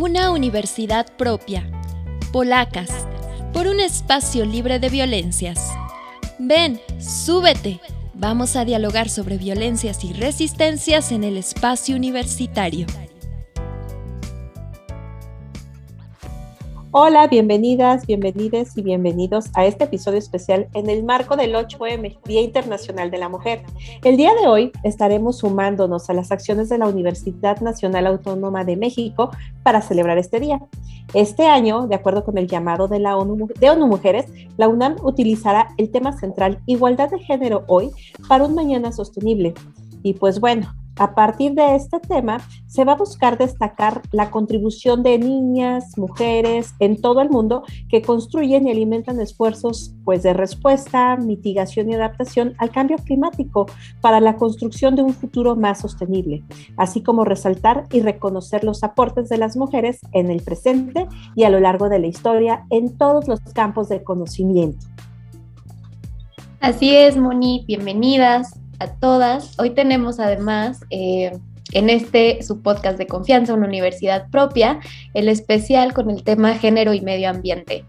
Una universidad propia. Polacas. Por un espacio libre de violencias. Ven, súbete. Vamos a dialogar sobre violencias y resistencias en el espacio universitario. Hola, bienvenidas, bienvenides y bienvenidos a este episodio especial en el marco del 8M, Día Internacional de la Mujer. El día de hoy estaremos sumándonos a las acciones de la Universidad Nacional Autónoma de México para celebrar este día. Este año, de acuerdo con el llamado de la ONU, de ONU Mujeres, la UNAM utilizará el tema central Igualdad de Género hoy para un mañana sostenible. Y pues bueno, a partir de este tema, se va a buscar destacar la contribución de niñas, mujeres en todo el mundo que construyen y alimentan esfuerzos pues, de respuesta, mitigación y adaptación al cambio climático para la construcción de un futuro más sostenible, así como resaltar y reconocer los aportes de las mujeres en el presente y a lo largo de la historia en todos los campos de conocimiento. Así es, Moni, bienvenidas a todas. Hoy tenemos además eh, en este su podcast de confianza, una universidad propia, el especial con el tema género y medio ambiente.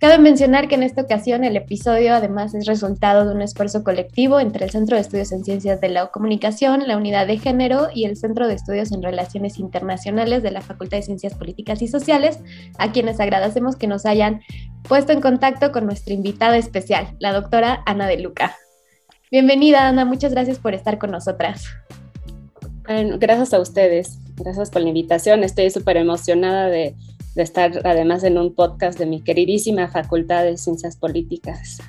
Cabe mencionar que en esta ocasión el episodio además es resultado de un esfuerzo colectivo entre el Centro de Estudios en Ciencias de la Comunicación, la Unidad de Género y el Centro de Estudios en Relaciones Internacionales de la Facultad de Ciencias Políticas y Sociales, a quienes agradecemos que nos hayan puesto en contacto con nuestra invitada especial, la doctora Ana de Luca. Bienvenida, Ana, muchas gracias por estar con nosotras. gracias a ustedes, gracias por la invitación. Estoy súper emocionada de, de estar además en un podcast de mi queridísima Facultad de Ciencias Políticas.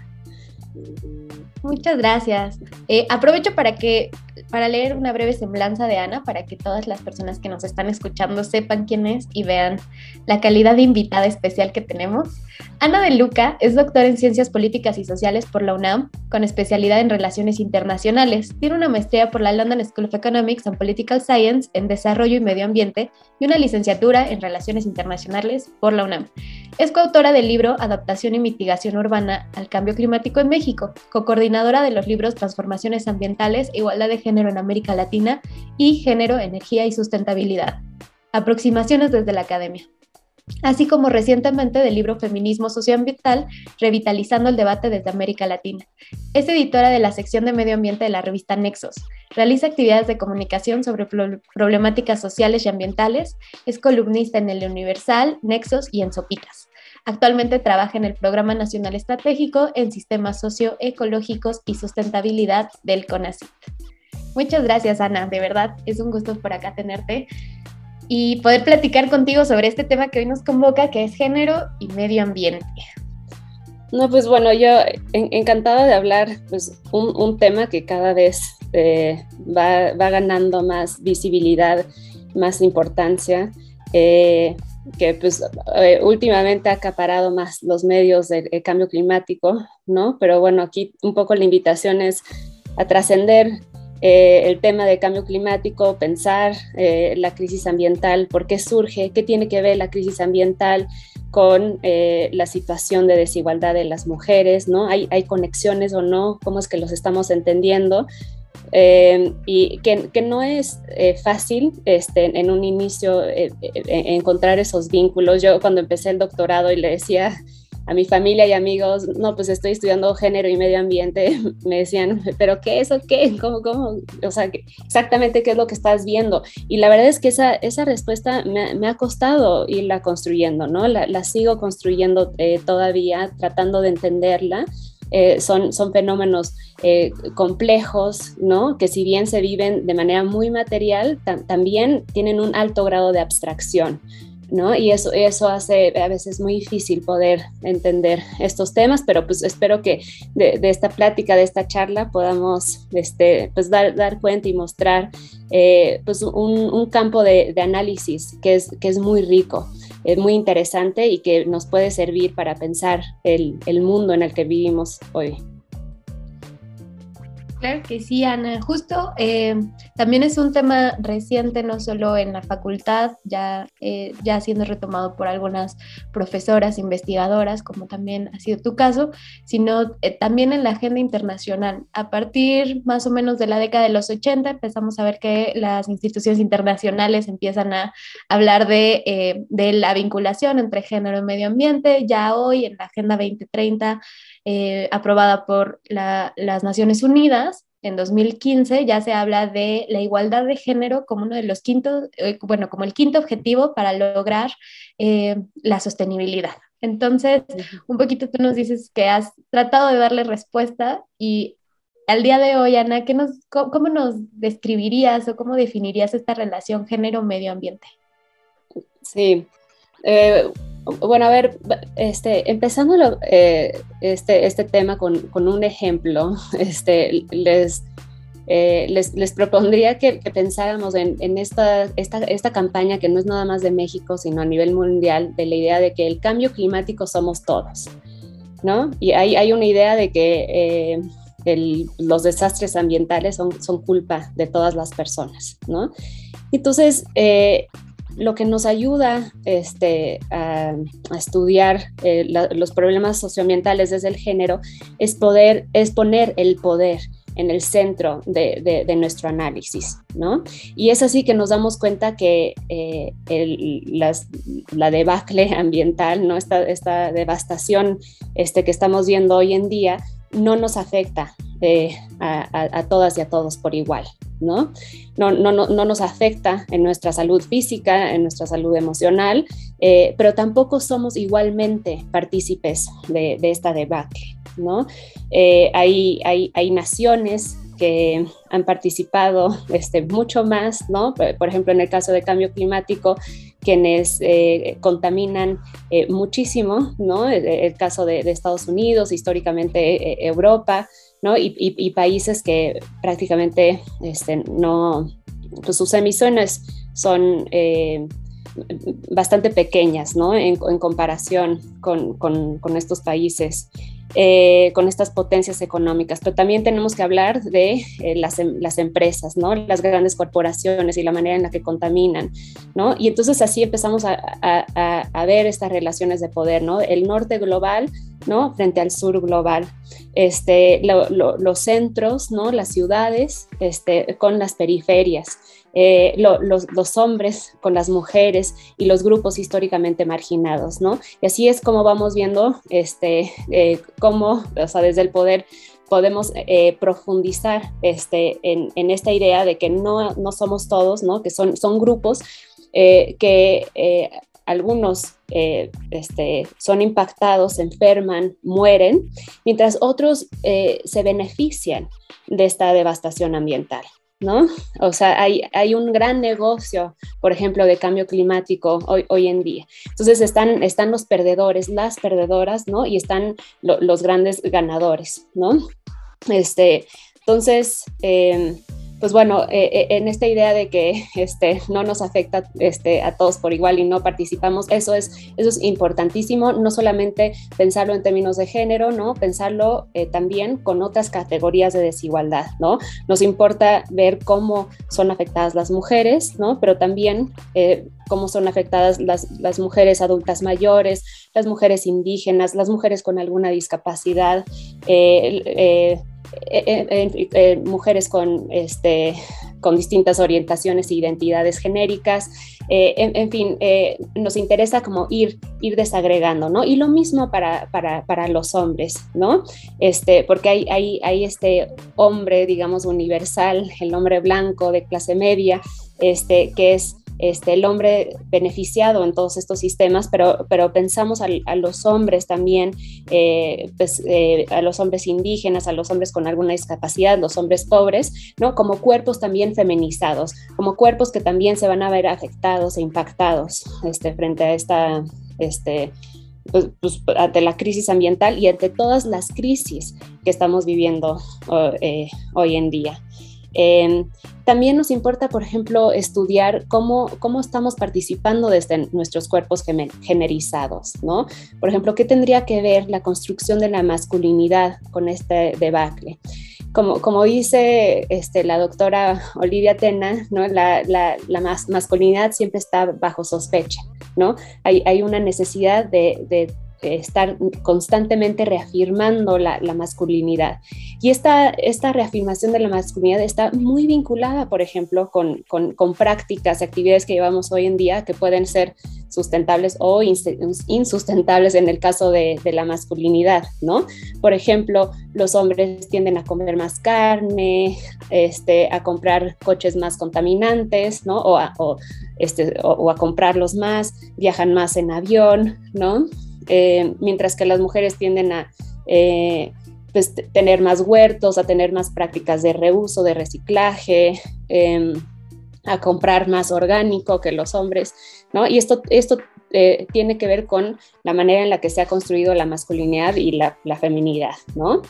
Muchas gracias. Eh, aprovecho para que para leer una breve semblanza de Ana para que todas las personas que nos están escuchando sepan quién es y vean la calidad de invitada especial que tenemos. Ana de Luca es doctora en Ciencias Políticas y Sociales por la UNAM, con especialidad en Relaciones Internacionales. Tiene una maestría por la London School of Economics and Political Science en Desarrollo y Medio Ambiente y una licenciatura en Relaciones Internacionales por la UNAM. Es coautora del libro Adaptación y Mitigación Urbana al Cambio Climático en México, co-coordinadora de los libros Transformaciones Ambientales, Igualdad de Género en América Latina y Género, Energía y Sustentabilidad. Aproximaciones desde la academia así como recientemente del libro Feminismo Socioambiental, Revitalizando el Debate desde América Latina. Es editora de la sección de Medio Ambiente de la revista Nexos. Realiza actividades de comunicación sobre problemáticas sociales y ambientales. Es columnista en El Universal, Nexos y en Sopitas. Actualmente trabaja en el Programa Nacional Estratégico en Sistemas Socioecológicos y Sustentabilidad del CONACYT. Muchas gracias, Ana. De verdad, es un gusto por acá tenerte y poder platicar contigo sobre este tema que hoy nos convoca, que es género y medio ambiente. No, pues bueno, yo encantada de hablar, pues un, tema que cada vez eh, va, ganando más visibilidad, más importancia, eh, que pues eh, últimamente ha acaparado más los medios del cambio climático, ¿no? Pero bueno, aquí un poco la invitación es a trascender eh, el tema de cambio climático, pensar eh, la crisis ambiental, por qué surge, qué tiene que ver la crisis ambiental con eh, la situación de desigualdad de las mujeres, ¿no? ¿Hay, hay conexiones o no? ¿Cómo es que los estamos entendiendo? y que, que, no es fácil este, en un inicio encontrar esos vínculos. Yo cuando empecé el doctorado y le decía a mi familia y amigos, no, pues estoy estudiando género y medio ambiente, me decían, pero ¿qué es o qué? ¿Cómo, cómo? O sea, exactamente qué es lo que estás viendo. Y la verdad es que esa, esa respuesta me, ha costado irla construyendo, ¿no? La, sigo construyendo eh, todavía, tratando de entenderla. Eh, son, son fenómenos eh, complejos, ¿no? Que si bien se viven de manera muy material, también tienen un alto grado de abstracción. ¿No? Y eso, eso hace a veces muy difícil poder entender estos temas, pero pues espero que de, esta plática, de esta charla, podamos este, pues dar, dar cuenta y mostrar eh, pues un, campo de, análisis que es, que es muy rico, es muy interesante y que nos puede servir para pensar el, el mundo en el que vivimos hoy. Claro que sí, Ana. Justo eh, también es un tema reciente, no solo en la facultad, ya, eh, ya siendo retomado por algunas profesoras, investigadoras, como también ha sido tu caso, sino eh, también en la agenda internacional. A partir más o menos de la década de los 80 empezamos a ver que las instituciones internacionales empiezan a hablar de, de la vinculación entre género y medio ambiente. Ya hoy en la Agenda 2030 eh, aprobada por las Naciones Unidas en 2015, ya se habla de la igualdad de género como uno de los quintos, eh, bueno, como el quinto objetivo para lograr eh, la sostenibilidad. Entonces, un poquito tú nos dices que has tratado de darle respuesta y al día de hoy, Ana, ¿qué nos, cómo, nos describirías o cómo definirías esta relación género-medio ambiente? Sí, bueno, a ver, este, empezando eh, este, este tema con, con, un ejemplo, este, les, eh, les, les, propondría que, pensáramos en, en esta, esta, esta, campaña que no es nada más de México, sino a nivel mundial, de la idea de que el cambio climático somos todos, ¿no? Y hay, hay una idea de que eh, el, los desastres ambientales son, son culpa de todas las personas, ¿no? Entonces, lo que nos ayuda este, a, estudiar eh, los problemas socioambientales desde el género es poder es poner el poder en el centro de, nuestro análisis, ¿no? Y es así que nos damos cuenta que eh, la debacle ambiental, ¿no? Esta, devastación este, que estamos viendo hoy en día, no nos afecta eh, a, todas y a todos por igual, ¿no? No, no, no, nos afecta en nuestra salud física, en nuestra salud emocional, eh, pero tampoco somos igualmente partícipes de, esta debacle, ¿no? Eh, hay, hay, hay naciones que han participado este, mucho más, ¿no? Por ejemplo, en el caso de cambio climático, quienes eh, contaminan muchísimo, ¿no? El, caso de, Estados Unidos, históricamente Europa, ¿no? Y, países que prácticamente este, no, pues sus emisiones son bastante pequeñas, ¿no? En, comparación con, con estos países. Eh, con estas potencias económicas, pero también tenemos que hablar de eh, las, em, las, empresas, ¿no? las grandes corporaciones y la manera en la que contaminan. ¿no? Y entonces así empezamos a, a, a ver estas relaciones de poder, ¿no? el norte global ¿no? frente al sur global, este, los centros, ¿no? las ciudades este, con las periferias. Eh, los, hombres con las mujeres y los grupos históricamente marginados, ¿no? Y así es como vamos viendo este, eh, cómo, o sea, desde el poder podemos eh, profundizar este, en, esta idea de que no, no somos todos, ¿no? Que son, son grupos que algunos este, son impactados, enferman, mueren, mientras otros se benefician de esta devastación ambiental. ¿No? O sea, hay, hay, un gran negocio, por ejemplo, de cambio climático hoy, hoy en día. Entonces están, están los perdedores, las perdedoras, ¿no? Y están los grandes ganadores, ¿no? Este, entonces, eh, pues bueno, eh, eh, en esta idea de que este, no nos afecta este, a todos por igual y no participamos, eso es, importantísimo, no solamente pensarlo en términos de género, ¿no? Pensarlo eh, también con otras categorías de desigualdad, ¿no? Nos importa ver cómo son afectadas las mujeres, ¿no? Pero también cómo son afectadas las, las, mujeres adultas mayores, las mujeres indígenas, las mujeres con alguna discapacidad, mujeres con, este, con distintas orientaciones e identidades genéricas, eh, en, fin, eh, nos interesa como ir, ir desagregando, ¿no? Y lo mismo para, para, para los hombres, ¿no? Este, porque hay, hay, hay este hombre, digamos, universal, el hombre blanco de clase media, este, que es este, el hombre beneficiado en todos estos sistemas, pero, pero pensamos a, los hombres también, eh, pues, eh, a los hombres indígenas, a los hombres con alguna discapacidad, los hombres pobres, ¿no? Como cuerpos también feminizados, como cuerpos que también se van a ver afectados e impactados este, frente a esta, este, pues, pues, ante la crisis ambiental y ante todas las crisis que estamos viviendo eh, hoy en día. Em, también nos importa, por ejemplo, estudiar cómo, cómo estamos participando desde nuestros cuerpos generizados, ¿no? Por ejemplo, ¿qué tendría que ver la construcción de la masculinidad con este debacle? como, como dice este, la doctora Olivia Tena, la, masculinidad siempre está bajo sospecha. ¿no? Hay, una necesidad de estar constantemente reafirmando la, masculinidad. Y esta, esta reafirmación de la masculinidad está muy vinculada, por ejemplo, con, con, prácticas, actividades que llevamos hoy en día que pueden ser sustentables o insustentables en el caso de, la masculinidad, ¿no? Por ejemplo, los hombres tienden a comer más carne, este, a comprar coches más contaminantes, ¿no? O a, este, o a comprarlos más, viajan más en avión, ¿no? Eh, mientras que las mujeres tienden a eh, pues, tener más huertos, a tener más prácticas de reuso, de reciclaje, em, a comprar más orgánico que los hombres, ¿no? Y esto, esto eh, tiene que ver con la manera en la que se ha construido la masculinidad y la, la feminidad, ¿no?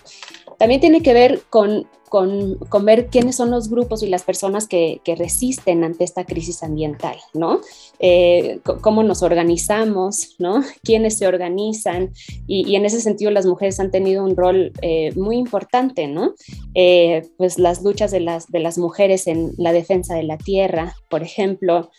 También tiene que ver con, con, ver quiénes son los grupos y las personas que, que resisten ante esta crisis ambiental, ¿no? Eh, cómo nos organizamos, ¿no? Quiénes se organizan y, y, en ese sentido las mujeres han tenido un rol eh, muy importante, ¿no? Pues las luchas de las, de las mujeres en la defensa de la tierra, por ejemplo,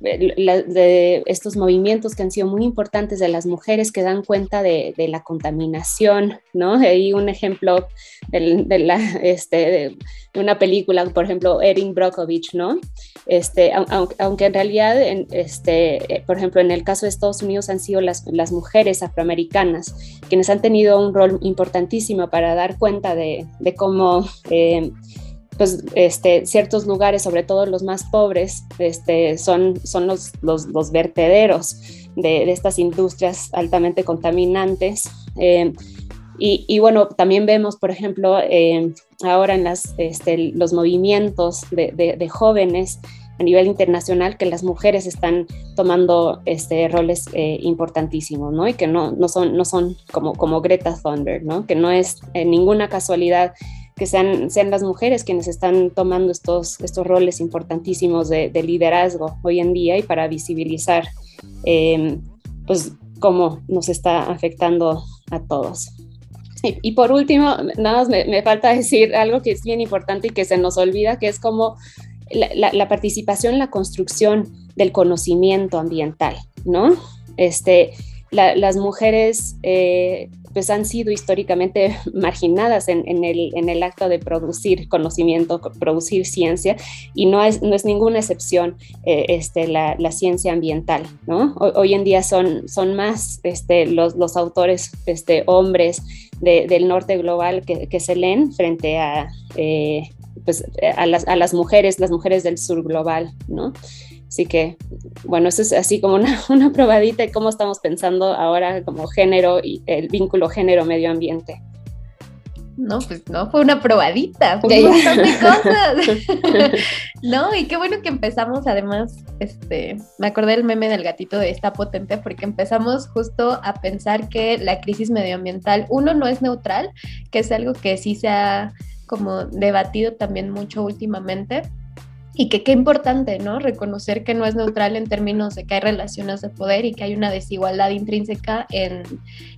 de estos movimientos que han sido muy importantes de las mujeres que dan cuenta de, la contaminación, ¿no? Hay un ejemplo de, la, este, de una película, por ejemplo, Erin Brockovich, ¿no? Este, aunque, en realidad, este, eh, por ejemplo, en el caso de Estados Unidos han sido las, las mujeres afroamericanas quienes han tenido un rol importantísimo para dar cuenta de, cómo... Eh, pues, este, ciertos lugares, sobre todo los más pobres, este, son, son los, los, vertederos de, estas industrias altamente contaminantes. Eh, y, bueno, también vemos, por ejemplo, eh, ahora en las, este, los movimientos de, jóvenes a nivel internacional que las mujeres están tomando este, roles eh, importantísimos, ¿no? Y que no, no, son, no son como, como Greta Thunberg, ¿no? Que no es ninguna casualidad que sean, sean las mujeres quienes están tomando estos, estos roles importantísimos de, liderazgo hoy en día y para visibilizar em, pues cómo nos está afectando a todos. Y, por último, nada más me, falta decir algo que es bien importante y que se nos olvida, que es como la, participación en la construcción del conocimiento ambiental, ¿no? Este, las mujeres eh, pues han sido históricamente marginadas en, el, acto de producir conocimiento, producir ciencia, y no es, ninguna excepción eh, este, la, ciencia ambiental. ¿no? Hoy, en día son, más este, los, autores este, hombres del norte global que, se leen frente a, eh, pues, a, las, a las mujeres, las mujeres del sur global. ¿no? Así que, bueno, eso es así como una, una probadita de cómo estamos pensando ahora como género y el vínculo género-medio ambiente. No, pues no, fue una probadita, fue un montón de cosas. no, y qué bueno que empezamos, además, este, me acordé del meme del gatito de esta potente, porque empezamos justo a pensar que la crisis medioambiental, uno, no es neutral, que es algo que sí se ha como debatido también mucho últimamente, y que qué importante, ¿no? Reconocer que no es neutral en términos de que hay relaciones de poder y que hay una desigualdad intrínseca en,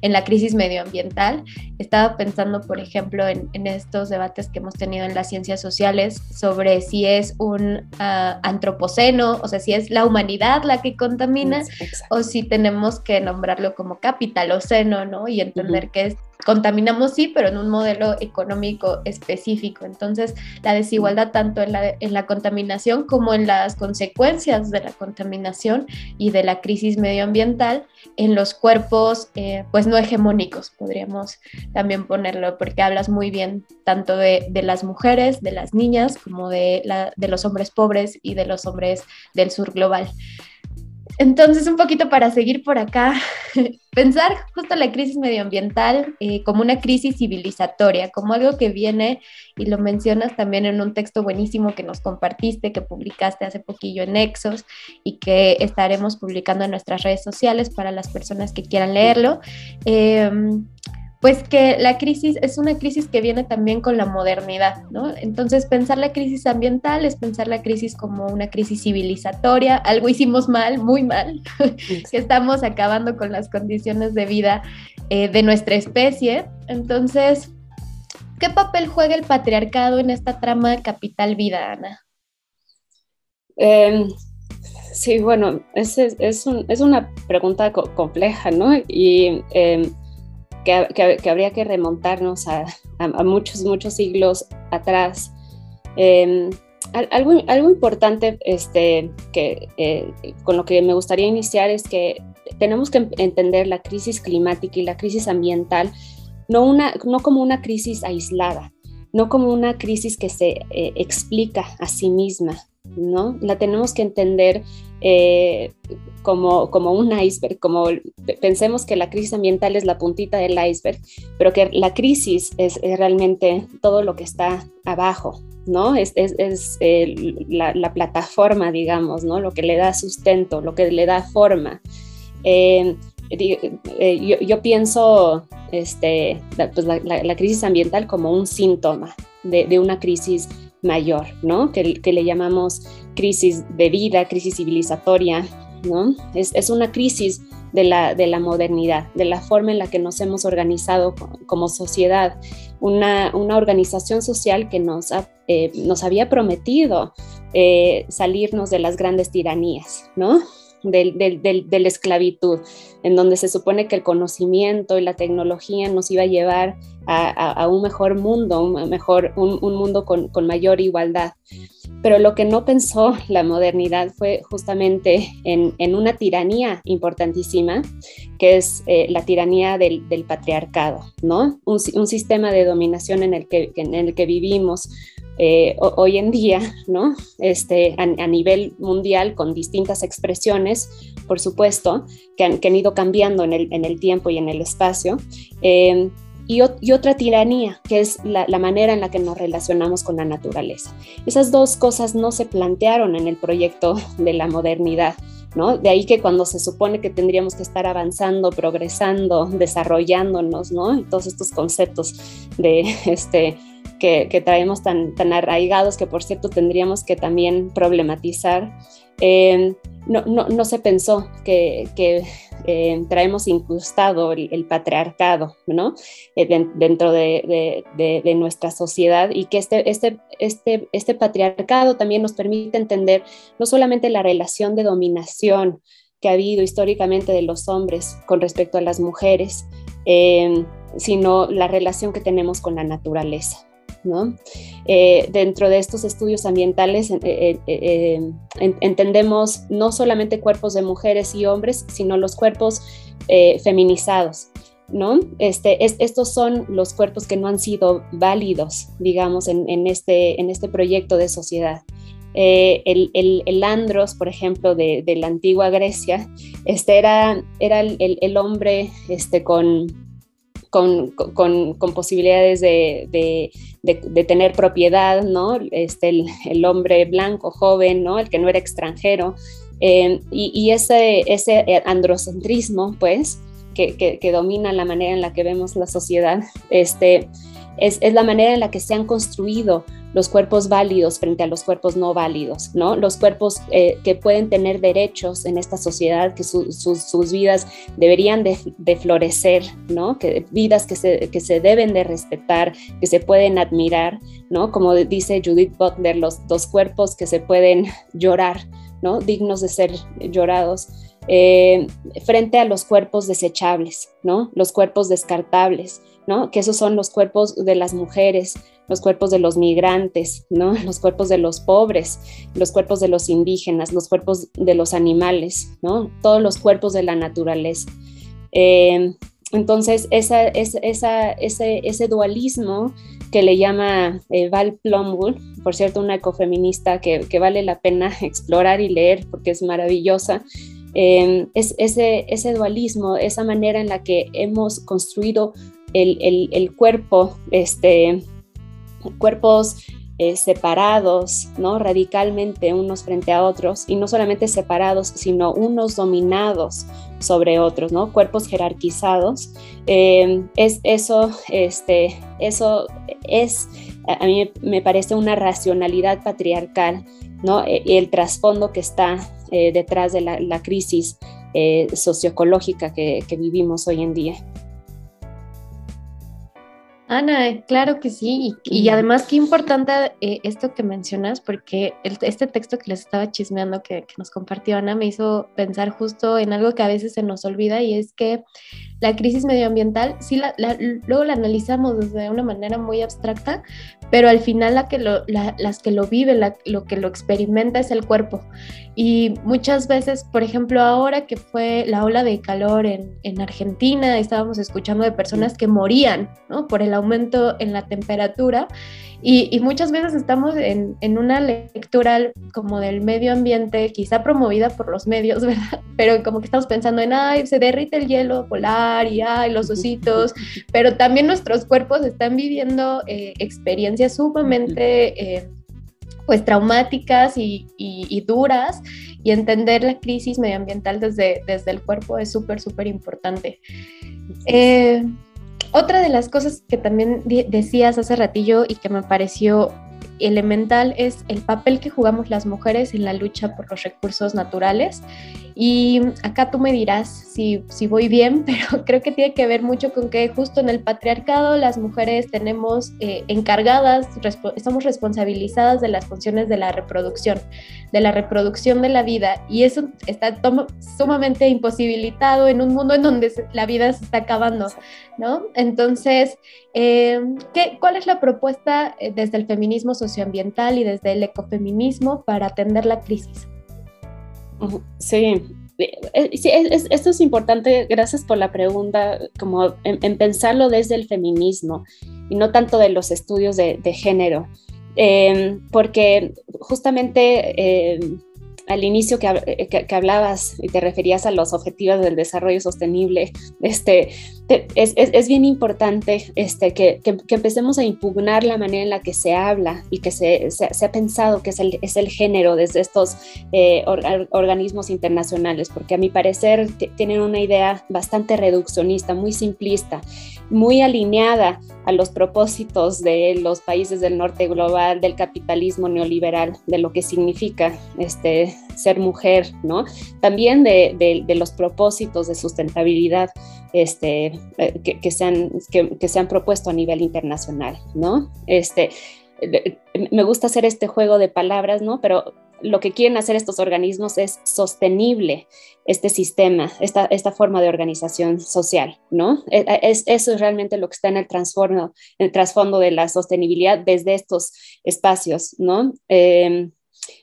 en la crisis medioambiental. Estaba pensando, por ejemplo, en, en, estos debates que hemos tenido en las ciencias sociales sobre si es un ah, antropoceno, o sea, si es la humanidad la que contamina, o si tenemos que nombrarlo como capitaloceno, ¿no? Y entender que es contaminamos sí, pero en un modelo económico específico. Entonces, la desigualdad tanto en la, en la contaminación como en las consecuencias de la contaminación y de la crisis medioambiental en los cuerpos, eh, pues no hegemónicos, podríamos también ponerlo, porque hablas muy bien tanto de, de las mujeres, de las niñas, como de, la, de los hombres pobres y de los hombres del sur global. Entonces, un poquito para seguir por acá, pensar justo la crisis medioambiental eh, como una crisis civilizatoria, como algo que viene, y lo mencionas también en un texto buenísimo que nos compartiste, que publicaste hace poquillo en Nexos y que estaremos publicando en nuestras redes sociales para las personas que quieran leerlo. Em, pues que la crisis es una crisis que viene también con la modernidad, ¿no? Entonces pensar la crisis ambiental es pensar la crisis como una crisis civilizatoria, algo hicimos mal, muy mal, que estamos acabando con las condiciones de vida eh, de nuestra especie. Entonces, ¿Qué papel juega el patriarcado en esta trama Capital Vida, Ana? Em, sí, bueno, es, es, una pregunta compleja, ¿no? Y em, que, habría que remontarnos a, muchos, muchos siglos atrás. Em, algo, algo, importante este, que, eh, con lo que me gustaría iniciar es que tenemos que entender la crisis climática y la crisis ambiental no, una, no como una crisis aislada, no como una crisis que se eh, explica a sí misma, ¿no? La tenemos que entender eh, como, como un iceberg, como pensemos que la crisis ambiental es la puntita del iceberg, pero que la crisis es, realmente todo lo que está abajo, ¿no? Es, es, eh, la, plataforma, digamos, ¿no? Lo que le da sustento, lo que le da forma. Yo, yo, pienso este, pues la, crisis ambiental como un síntoma de, una crisis mayor, ¿no? Que, que, le llamamos crisis de vida, crisis civilizatoria, ¿no? Es, una crisis de la, de la, modernidad, de la forma en la que nos hemos organizado como sociedad, una, una organización social que nos, eh, nos había prometido eh, salirnos de las grandes tiranías, ¿no? De la esclavitud, en donde se supone que el conocimiento y la tecnología nos iba a llevar a, un mejor mundo, un, mejor, un, mundo con, mayor igualdad. Pero lo que no pensó la modernidad fue justamente en, una tiranía importantísima, que es eh, la tiranía del, patriarcado, ¿no? Un, sistema de dominación en el que, en el que vivimos, eh, hoy en día, ¿no? Este, a, nivel mundial, con distintas expresiones, por supuesto, que han, ido cambiando en el, tiempo y en el espacio. Eh, y, otra tiranía, que es la, manera en la que nos relacionamos con la naturaleza. Esas dos cosas no se plantearon en el proyecto de la modernidad. ¿No? De ahí que cuando se supone que tendríamos que estar avanzando, progresando, desarrollándonos, ¿no? Y todos estos conceptos de este, que, traemos tan, tan arraigados que por cierto tendríamos que también problematizar. Eh, no, no, no, se pensó que, eh, traemos incrustado el, patriarcado ¿no? Eh, dentro de, de, de, nuestra sociedad y que este, este, este, este patriarcado también nos permite entender no solamente la relación de dominación que ha habido históricamente de los hombres con respecto a las mujeres, sino la relación que tenemos con la naturaleza. Eh, dentro de estos estudios ambientales eh, eh, entendemos no solamente cuerpos de mujeres y hombres, sino los cuerpos feminizados. ¿No? Este, estos son los cuerpos que no han sido válidos, digamos, en, este, en este proyecto de sociedad. el, andros, por ejemplo, de, la antigua Grecia, este era, era el, hombre este, con, con, posibilidades de, tener propiedad, ¿no? Este, el, hombre blanco, joven, ¿no? El que no era extranjero. Eh, y, ese, androcentrismo, pues, que, domina la manera en la que vemos la sociedad, este, es, es la manera en la que se han construido los cuerpos válidos frente a los cuerpos no válidos, ¿no? Los cuerpos eh, que pueden tener derechos en esta sociedad, que sus vidas deberían de, florecer, ¿no? Que vidas que se, que se deben de respetar, que se pueden admirar, ¿no? Como dice Judith Butler, los dos cuerpos que se pueden llorar, ¿no? Dignos de ser llorados. Eh, frente a los cuerpos desechables, ¿no? Los cuerpos descartables, ¿no? Que esos son los cuerpos de las mujeres, los cuerpos de los migrantes, ¿no? Los cuerpos de los pobres, los cuerpos de los indígenas, los cuerpos de los animales, ¿no? Todos los cuerpos de la naturaleza. Eh, entonces, ese, ese, dualismo que le llama eh, Val Plumwood, por cierto, una ecofeminista que, que, vale la pena explorar y leer porque es maravillosa, eh, es ese, ese dualismo, esa manera en la que hemos construido el, el, el cuerpo este, cuerpos eh, separados, ¿no? Radicalmente unos frente a otros, y no solamente separados, sino unos dominados sobre otros, ¿no? Cuerpos jerarquizados. Eh, es eso, este, eso es, a mí me parece una racionalidad patriarcal, ¿no? E, el trasfondo que está eh, detrás de la, crisis socioecológica que vivimos hoy en día. Ana, claro que sí. Y, además, qué importante eh, esto que mencionas, porque este texto que les estaba chismeando que, nos compartió Ana me hizo pensar justo en algo que a veces se nos olvida y es que la crisis medioambiental, sí, la, luego la analizamos desde una manera muy abstracta, pero al final la que lo, las que lo viven, lo que lo experimenta es el cuerpo. Y muchas veces, por ejemplo, ahora que fue la ola de calor en, en Argentina, estábamos escuchando de personas que morían ¿no? por el aumento en la temperatura y, muchas veces estamos en, en, una lectura como del medio ambiente, quizá promovida por los medios, ¿verdad? Pero como que estamos pensando en, ay, se derrite el hielo polar y, ay, los ositos, pero también nuestros cuerpos están viviendo eh, experiencias sumamente... Eh, pues traumáticas y, y, duras y entender la crisis medioambiental desde, desde el cuerpo es súper, súper importante. Eh, otra de las cosas que también decías hace ratillo y que me pareció elemental es el papel que jugamos las mujeres en la lucha por los recursos naturales. Y acá tú me dirás si, si voy bien, pero creo que tiene que ver mucho con que justo en el patriarcado las mujeres tenemos eh, encargadas, estamos responsabilizadas de las funciones de la reproducción, de la reproducción de la vida. Y eso está sumamente imposibilitado en un mundo en donde la vida se está acabando, ¿no? Entonces, eh, ¿qué, ¿cuál es la propuesta eh, desde el feminismo socioambiental y desde el ecofeminismo para atender la crisis? Sí, eh, sí esto es importante, gracias por la pregunta, como en, pensarlo desde el feminismo y no tanto de los estudios de, género, em, porque justamente em, al inicio eh, que, hablabas y te referías a los objetivos del desarrollo sostenible, este, es, bien importante este, que, empecemos a impugnar la manera en la que se habla y que se, ha pensado que es el, es el, género desde estos eh, organismos internacionales, porque a mi parecer tienen una idea bastante reduccionista, muy simplista, muy alineada a los propósitos de los países del norte global, del capitalismo neoliberal, de lo que significa este, ser mujer, ¿no? También de, los propósitos de sustentabilidad este, eh, que, se han, que, se han propuesto a nivel internacional, ¿no? Este, me gusta hacer este juego de palabras, ¿no? Pero lo que quieren hacer estos organismos es sostenible este sistema, esta, esta forma de organización social, ¿no? E, e, es, eso es realmente lo que está en el, el trasfondo de la sostenibilidad desde estos espacios, ¿no? Em,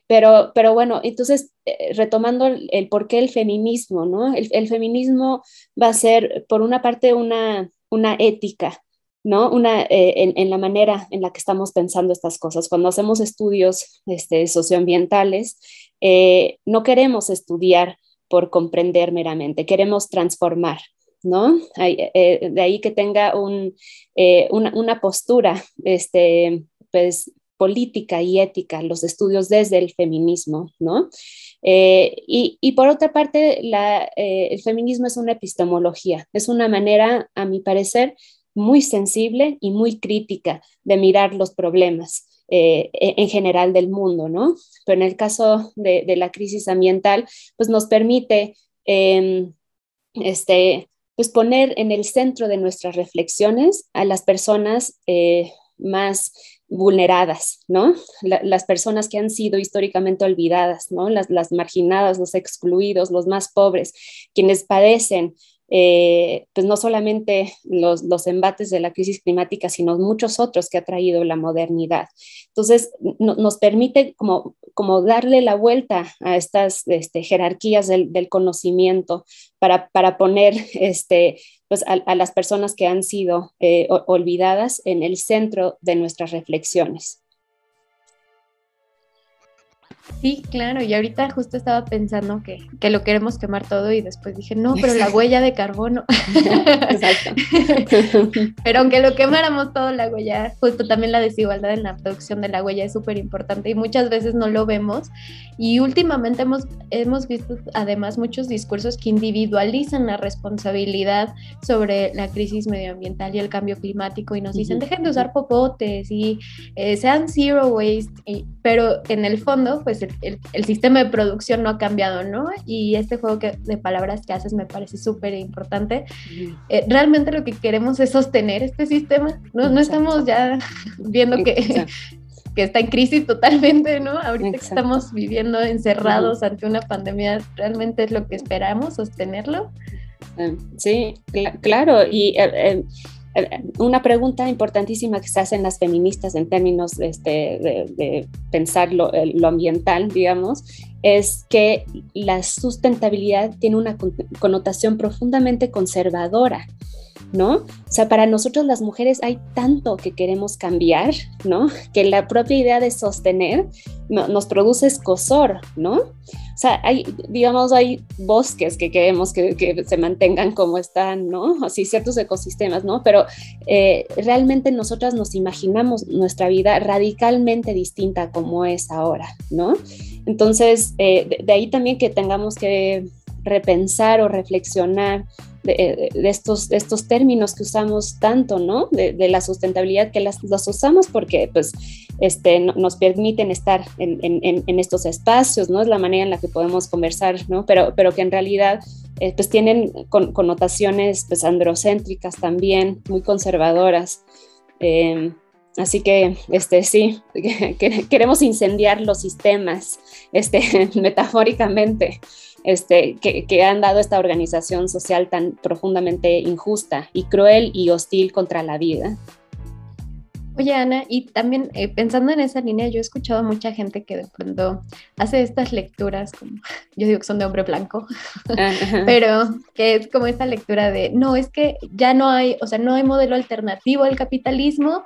pero, pero bueno, entonces, eh, retomando el, por qué el feminismo, ¿no? El, feminismo va a ser, por una parte, una, una ética, ¿no? Una, eh, en, la manera en la que estamos pensando estas cosas. Cuando hacemos estudios este, socioambientales, eh, no queremos estudiar por comprender meramente, queremos transformar, ¿no? de ahí que tenga un, una, una, postura, este, pues, política y ética, los estudios desde el feminismo, ¿no? Eh, y, por otra parte, eh, el feminismo es una epistemología, es una manera, a mi parecer, muy sensible y muy crítica de mirar los problemas. Eh, e, en general del mundo, ¿no? Pero en el caso de, la crisis ambiental, pues nos permite em, este, pues poner en el centro de nuestras reflexiones a las personas más vulneradas, ¿no? las personas que han sido históricamente olvidadas, ¿no? Las, las, marginadas, los excluidos, los más pobres, quienes padecen eh, pues no solamente los, los, embates de la crisis climática, sino muchos otros que ha traído la modernidad. Entonces, nos permite como, como darle la vuelta a estas este, jerarquías del, del conocimiento para, para, poner este, pues, a, las personas que han sido eh, olvidadas en el centro de nuestras reflexiones. Sí, claro, y ahorita justo estaba pensando que, que, lo queremos quemar todo y después dije, no, pero la huella de carbono. Exacto. pero aunque lo quemáramos todo, la huella, justo también la desigualdad en la producción de la huella es súper importante y muchas veces no lo vemos. Y últimamente hemos, hemos visto además muchos discursos que individualizan la responsabilidad sobre la crisis medioambiental y el cambio climático y nos dicen, dejen de usar popotes y eh, sean zero waste, pero en el fondo, pues pues el, sistema de producción no ha cambiado, ¿no? Y este juego de palabras que haces me parece súper importante. Eh, realmente lo que queremos es sostener este sistema, no, no estamos ya viendo que, que está en crisis totalmente, ¿no? Ahorita que estamos viviendo encerrados ante una pandemia, ¿realmente es lo que esperamos, sostenerlo? Sí, claro, y eh, eh, una pregunta importantísima que se hacen las feministas en términos este, de, pensar lo, ambiental, digamos, es que la sustentabilidad tiene una connotación profundamente conservadora. ¿No? O sea, para nosotros las mujeres hay tanto que queremos cambiar, ¿no? Que la propia idea de sostener nos produce escosor, ¿no? O sea, hay, digamos, hay bosques que queremos que, se mantengan como están, ¿no? Así ciertos ecosistemas, ¿no? Pero eh, realmente nosotras nos imaginamos nuestra vida radicalmente distinta como es ahora, ¿no? Entonces, eh, de, ahí también que tengamos que repensar o reflexionar de, estos, estos términos que usamos tanto, ¿no? De, la sustentabilidad, que las, los usamos porque, pues, este, nos permiten estar en, en, en, estos espacios, ¿no? Es la manera en la que podemos conversar, ¿no? Pero, pero que en realidad, eh, pues, tienen connotaciones, pues, androcéntricas también, muy conservadoras. Em, así que, este, sí, queremos incendiar los sistemas, este, metafóricamente este, que, han dado esta organización social tan profundamente injusta y cruel y hostil contra la vida. Oye, Ana, y también eh, pensando en esa línea, yo he escuchado a mucha gente que de pronto hace estas lecturas, como yo digo que son de hombre blanco, pero que es como esta lectura de, no, es que ya no hay, o sea, no hay modelo alternativo al capitalismo,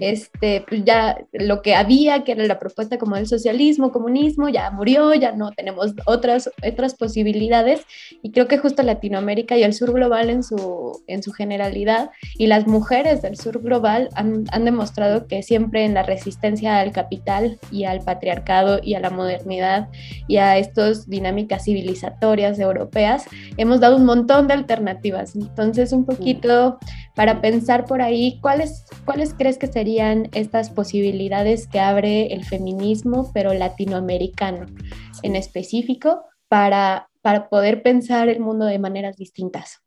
este, pues ya lo que había, que era la propuesta como del socialismo, comunismo, ya murió, ya no tenemos otras, otras posibilidades, y creo que justo Latinoamérica y el sur global en su, en su generalidad, y las mujeres del sur global han, han demostrado que siempre en la resistencia al capital y al patriarcado y a la modernidad y a estas dinámicas civilizatorias europeas, hemos dado un montón de alternativas. Entonces, un poquito para pensar por ahí, ¿cuáles, cuáles crees que serían estas posibilidades que abre el feminismo, pero latinoamericano en específico, para, para poder pensar el mundo de maneras distintas?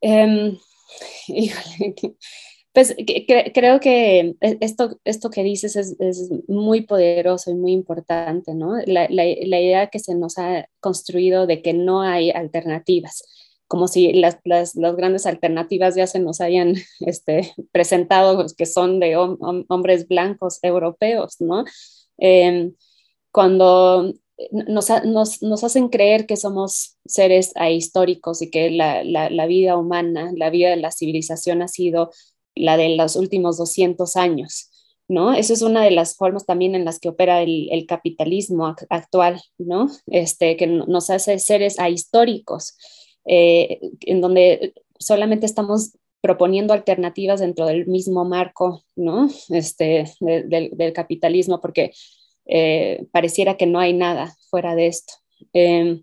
Um, híjole, pues creo que e, esto, esto que dices es, es, muy poderoso y muy importante, ¿no? La, la, la, idea que se nos ha construido de que no hay alternativas, como si las, las, las grandes alternativas ya se nos hayan este, presentado, pues, que son de hombres blancos europeos, ¿no? Em, cuando nos, hacen creer que somos seres ahistóricos y que la, la, vida humana, la vida de la civilización ha sido la de los últimos 200 años, ¿no? Eso es una de las formas también en las que opera el, capitalismo actual, ¿no? Este, que nos hace seres ahistóricos, eh, en donde solamente estamos proponiendo alternativas dentro del mismo marco, ¿no? Este, del capitalismo, porque eh, pareciera que no hay nada fuera de esto. Em,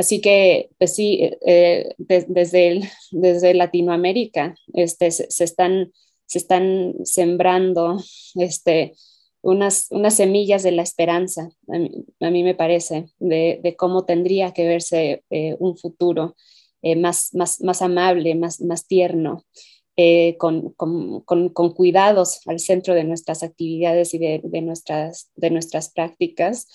Así que, pues sí, eh, eh, desde, desde Latinoamérica este, se, están, se están sembrando este, unas, unas semillas de la esperanza, a mí, me parece, de, cómo tendría que verse eh, un futuro más, más, más amable, más, más tierno. con, con, con, cuidados al centro de nuestras actividades y de, de nuestras, de nuestras prácticas,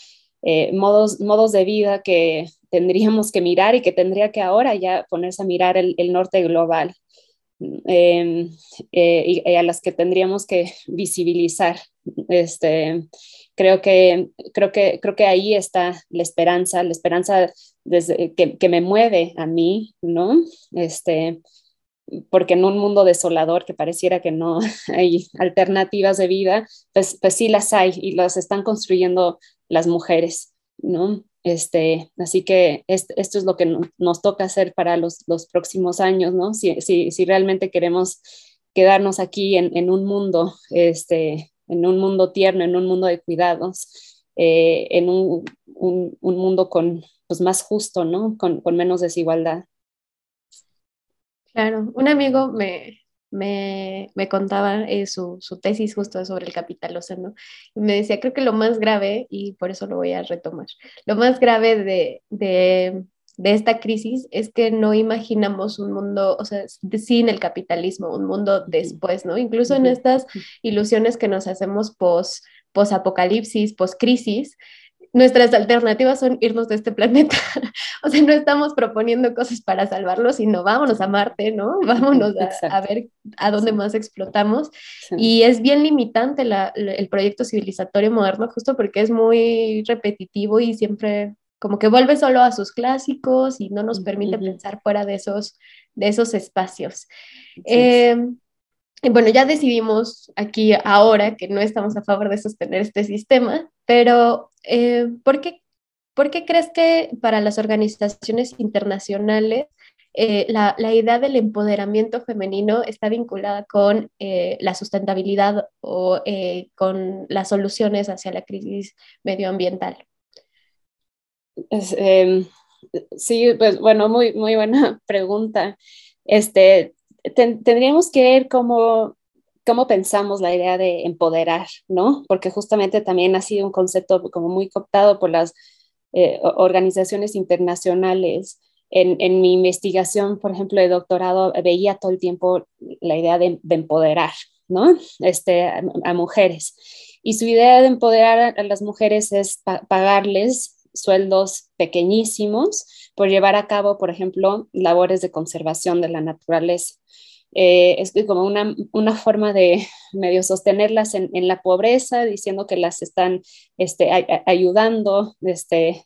modos, modos de vida que tendríamos que mirar y que tendría que ahora ya ponerse a mirar el, norte global em, eh, y, a las que tendríamos que visibilizar. Este, creo, que, creo, que, creo que ahí está la esperanza, la esperanza desde, que, que, me mueve a mí, ¿no? Este, porque en un mundo desolador que pareciera que no hay alternativas de vida, pues, pues sí las hay y las están construyendo las mujeres, ¿no? Este, así que esto es lo que nos toca hacer para los, los próximos años, ¿no? Si, si, si, realmente queremos quedarnos aquí en, en, un mundo, este, en un mundo tierno, en un mundo de cuidados, eh, en un, un, un, mundo con, pues, más justo, ¿no? Con, con menos desigualdad. Claro, un amigo me, me, me contaba eh, su, su, tesis justo sobre el capital océano y me decía, creo que lo más grave, y por eso lo voy a retomar, lo más grave de, de, de esta crisis es que no imaginamos un mundo, o sea, sin el capitalismo, un mundo después, ¿no? Incluso en estas ilusiones que nos hacemos post, post apocalipsis, post crisis, nuestras alternativas son irnos de este planeta. o sea, no estamos proponiendo cosas para salvarlo, sino vámonos a Marte, ¿no? Vámonos a, ver a dónde más explotamos. Y es bien limitante el proyecto civilizatorio moderno, justo porque es muy repetitivo y siempre como que vuelve solo a sus clásicos y no nos permite pensar fuera de esos, de esos espacios. Em, bueno, ya decidimos aquí ahora que no estamos a favor de sostener este sistema, pero eh, ¿por, qué, ¿por, qué, crees que para las organizaciones internacionales eh, la, la, idea del empoderamiento femenino está vinculada con eh, la sustentabilidad o con las soluciones hacia la crisis medioambiental? Em, sí, pues bueno, muy, muy buena pregunta. Este, tendríamos que ver cómo, cómo pensamos la idea de empoderar, ¿no? Porque justamente también ha sido un concepto como muy cooptado por las eh, organizaciones internacionales. En, mi investigación, por ejemplo, de doctorado, veía todo el tiempo la idea de, empoderar, ¿no? Este, a, mujeres. Y su idea de empoderar a las mujeres es pagarles sueldos pequeñísimos por llevar a cabo, por ejemplo, labores de conservación de la naturaleza. Eh, es como una, una, forma de medio sostenerlas en, en, la pobreza, diciendo que las están este, ayudando este,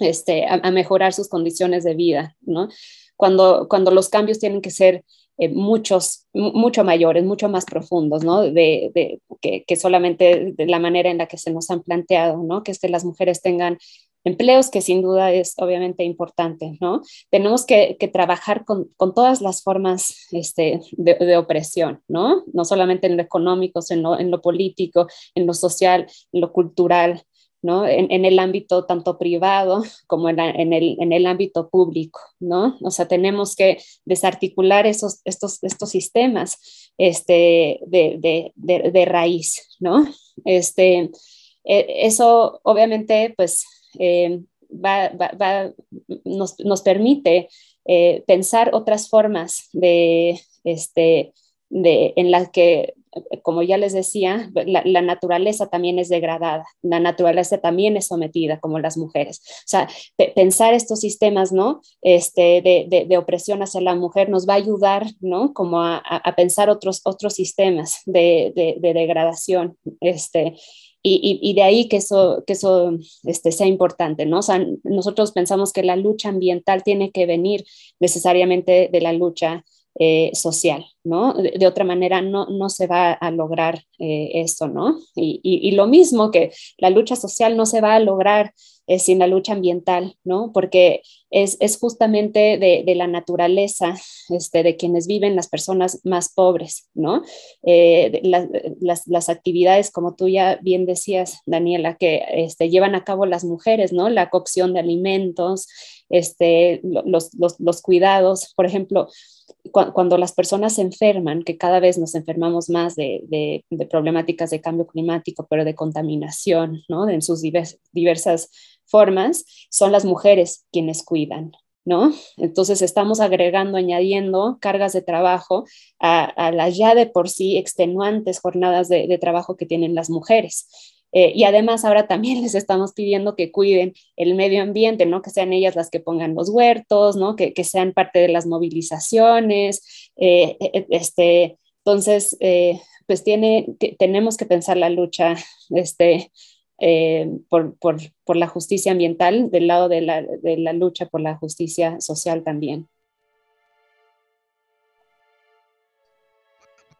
este, a, mejorar sus condiciones de vida, ¿no? Cuando, cuando los cambios tienen que ser eh, muchos, mucho mayores, mucho más profundos, ¿no? De, de que, que, solamente de la manera en la que se nos han planteado, ¿no? Que es que las mujeres tengan empleos, que sin duda es obviamente importante, ¿no? Tenemos que, trabajar con, todas las formas este, de, opresión, ¿no? No solamente en lo económico, sino en lo político, en lo social, en lo cultural, ¿no? En, el ámbito tanto privado como en, el, en, el, ámbito público, ¿no? O sea, tenemos que desarticular esos, estos, estos sistemas este, de, de, raíz, ¿no? Este, e, eso obviamente, pues, eh, nos, nos, permite eh, pensar otras formas de, este, de, en las que, como ya les decía, la, naturaleza también es degradada, la naturaleza también es sometida, como las mujeres. O sea, pensar estos sistemas, ¿no? Este, de, de, opresión hacia la mujer nos va a ayudar, ¿no? Como a, a pensar otros, otros sistemas de, degradación, este, y, de ahí que eso, que eso este, sea importante, ¿no? O sea, nosotros pensamos que la lucha ambiental tiene que venir necesariamente de la lucha eh, social, ¿no? De, otra manera no, no se va a lograr eh, esto, ¿no? Y, y, lo mismo que la lucha social no se va a lograr eh, sin la lucha ambiental, ¿no? Porque es, es justamente de, de, la naturaleza, este, de quienes viven las personas más pobres, ¿no? Eh, las, las, actividades, como tú ya bien decías, Daniela, que este, llevan a cabo las mujeres, ¿no? La cocción de alimentos, este, los, los, los cuidados, por ejemplo, cuando las personas se enferman, que cada vez nos enfermamos más de, problemáticas de cambio climático, pero de contaminación, ¿no? En sus diversas formas, son las mujeres quienes cuidan, ¿no? Entonces estamos agregando, añadiendo cargas de trabajo a, las ya de por sí extenuantes jornadas de, trabajo que tienen las mujeres. Eh, y además ahora también les estamos pidiendo que cuiden el medio ambiente, ¿no? Que sean ellas las que pongan los huertos, ¿no? Que, sean parte de las movilizaciones. Eh, e, este, entonces, eh, pues tiene, tenemos que pensar la lucha este, por, por, por, la justicia ambiental, del lado de la, de la lucha por la justicia social también.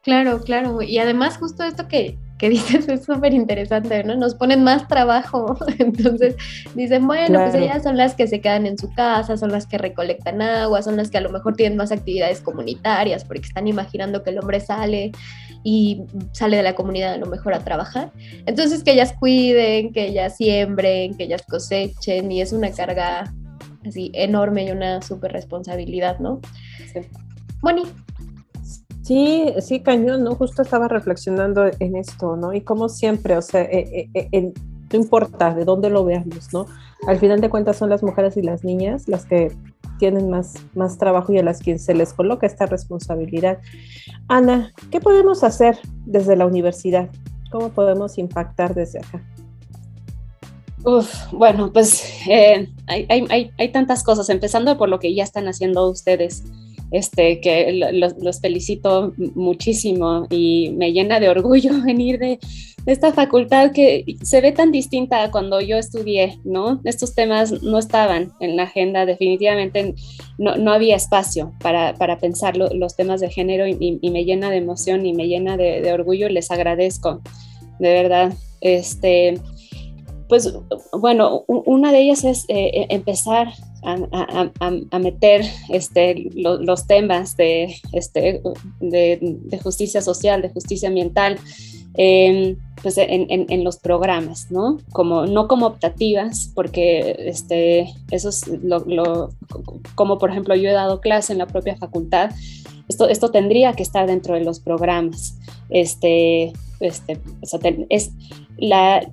Claro, claro. Y además justo esto que, que dices es súper interesante, ¿no? Nos ponen más trabajo. Entonces dicen, bueno, pues ellas son las que se quedan en su casa, son las que recolectan agua, son las que a lo mejor tienen más actividades comunitarias porque están imaginando que el hombre sale y sale de la comunidad a lo mejor a trabajar. Entonces que ellas cuiden, que ellas siembren, que ellas cosechen y es una carga así enorme y una súper responsabilidad, ¿no? Sí. Moni, Sí, sí, cañón, ¿no? Justo estaba reflexionando en esto, ¿no? Y como siempre, o sea, eh, eh, eh, no importa de dónde lo veamos, ¿no? Al final de cuentas son las mujeres y las niñas las que tienen más, más trabajo y a las que se les coloca esta responsabilidad. Ana, ¿qué podemos hacer desde la universidad? ¿Cómo podemos impactar desde acá? Uf, bueno, pues hay, hay, hay tantas cosas, empezando por lo que ya están haciendo ustedes este, que los, felicito muchísimo y me llena de orgullo venir de, esta facultad que se ve tan distinta a cuando yo estudié, ¿no? Estos temas no estaban en la agenda, definitivamente no, no había espacio para, para pensar los temas de género y, me llena de emoción y me llena de, orgullo, les agradezco, de verdad. Este, pues bueno, una de ellas es eh, empezar a, meter este, los temas de, este, de, justicia social, de justicia ambiental, pues en, los programas, ¿no? Como, no como optativas, porque este, eso es lo, como por ejemplo yo he dado clase en la propia facultad, esto, esto tendría que estar dentro de los programas. Este, este, es la,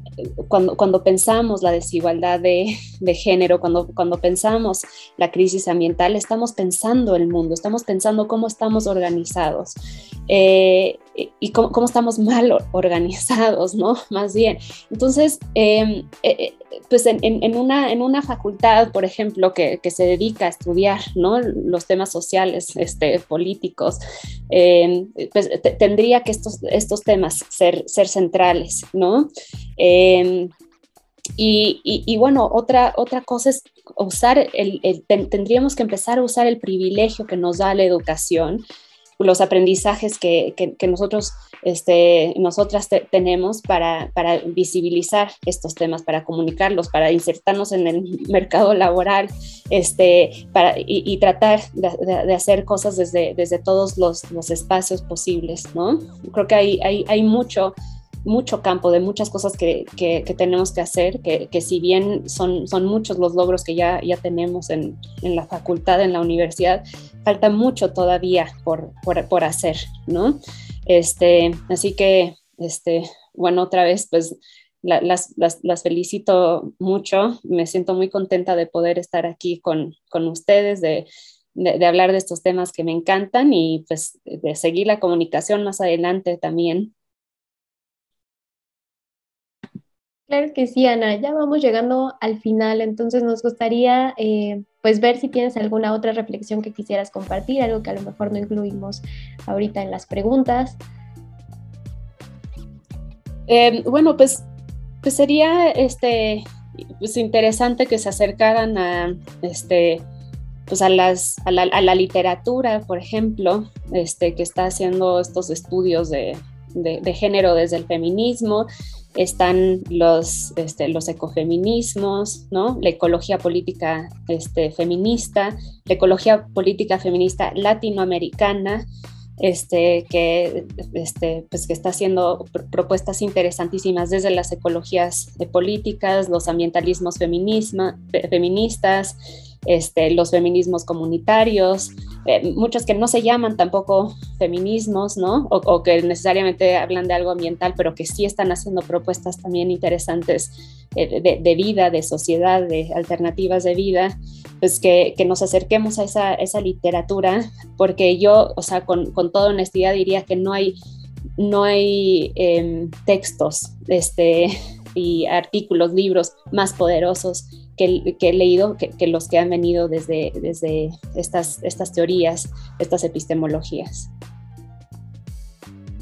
cuando, pensamos la desigualdad de, género, cuando, cuando pensamos la crisis ambiental, estamos pensando el mundo, estamos pensando cómo estamos organizados. Eh, y cómo, cómo, estamos mal organizados, ¿no? Más bien. Entonces, em, eh, eh, pues en, en, una, en una facultad, por ejemplo, que, que, se dedica a estudiar ¿no? los temas sociales, este, políticos, pues tendría que estos, estos temas ser, ser centrales, ¿no? Em, y, y, bueno, otra, otra cosa es usar, el, tendríamos que empezar a usar el privilegio que nos da la educación los aprendizajes que, que, nosotros, este, nosotras tenemos para, para, visibilizar estos temas, para comunicarlos, para insertarnos en el mercado laboral este, para, y, tratar de, de, hacer cosas desde, desde todos los, los, espacios posibles, ¿no? Creo que hay, hay, hay mucho mucho campo de muchas cosas que, que, tenemos que hacer, que, que, si bien son, son muchos los logros que ya, ya tenemos en, en la facultad, en la universidad, falta mucho todavía por, por, por, hacer, ¿no? Este, así que, este, bueno, otra vez, pues las, las, las, felicito mucho, me siento muy contenta de poder estar aquí con, con ustedes, de, de, de, hablar de estos temas que me encantan y pues de seguir la comunicación más adelante también. Claro que sí, Ana. Ya vamos llegando al final, entonces nos gustaría eh, pues ver si tienes alguna otra reflexión que quisieras compartir, algo que a lo mejor no incluimos ahorita en las preguntas. Em, bueno, pues, pues sería este, pues interesante que se acercaran a, este, pues a, las, a, la, a la literatura, por ejemplo, este, que está haciendo estos estudios de, de, de género desde el feminismo están los, este, los ecofeminismos, ¿no? la ecología política este, feminista, la ecología política feminista latinoamericana, este, que, este, pues, que está haciendo propuestas interesantísimas desde las ecologías políticas, los ambientalismos feministas, este, los feminismos comunitarios, eh, muchos que no se llaman tampoco feminismos, ¿no? O, que necesariamente hablan de algo ambiental, pero que sí están haciendo propuestas también interesantes eh, de, vida, de sociedad, de alternativas de vida, pues que, nos acerquemos a esa, esa, literatura, porque yo, o sea, con, con toda honestidad diría que no hay, no hay em, textos este, y artículos, libros más poderosos que, he leído que, los que han venido desde, desde estas, estas teorías, estas epistemologías.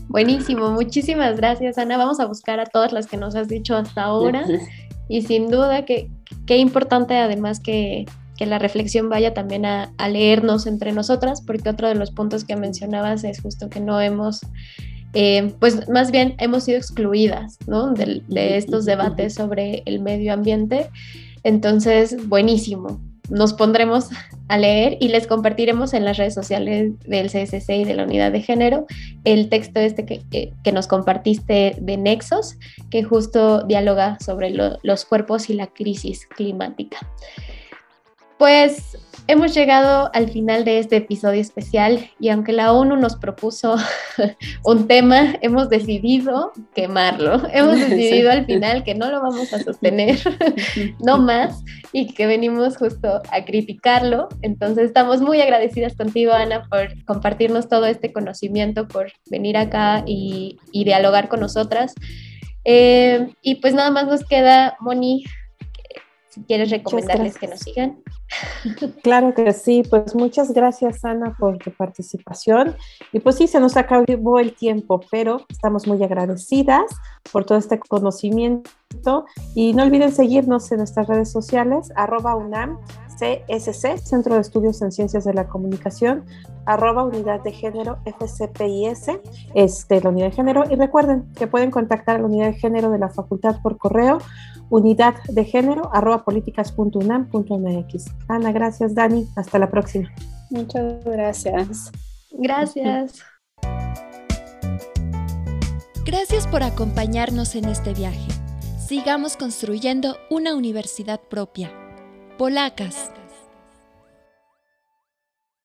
Buenísimo, muchísimas gracias Ana. Vamos a buscar a todas las que nos has dicho hasta ahora y sin duda que qué importante además que, que, la reflexión vaya también a, a, leernos entre nosotras, porque otro de los puntos que mencionabas es justo que no hemos, eh, pues más bien hemos sido excluidas ¿no? de, de estos debates sobre el medio ambiente entonces, buenísimo. Nos pondremos a leer y les compartiremos en las redes sociales del CSC y de la unidad de género el texto este que, nos compartiste de Nexos, que justo dialoga sobre los cuerpos y la crisis climática. Pues hemos llegado al final de este episodio especial y aunque la ONU nos propuso un tema, hemos decidido quemarlo. Hemos decidido al final que no lo vamos a sostener, no más, y que venimos justo a criticarlo. Entonces estamos muy agradecidas contigo, Ana, por compartirnos todo este conocimiento, por venir acá y, dialogar con nosotras. Eh, y pues nada más nos queda, Moni, si quieres recomendarles que nos sigan. Claro que sí, pues muchas gracias Ana por tu participación. Y pues sí, se nos acabó el tiempo, pero estamos muy agradecidas por todo este conocimiento. Y no olviden seguirnos en nuestras redes sociales, arroba UNAM, CSC, Centro de Estudios en Ciencias de la Comunicación, arroba Unidad de Género, FCPIS, este, la Unidad de Género. Y recuerden que pueden contactar a la Unidad de Género de la Facultad por correo unidad de género arroba políticas.unam.mx. Ana, gracias Dani, hasta la próxima. Muchas gracias. Gracias. Gracias por acompañarnos en este viaje. Sigamos construyendo una universidad propia polacas.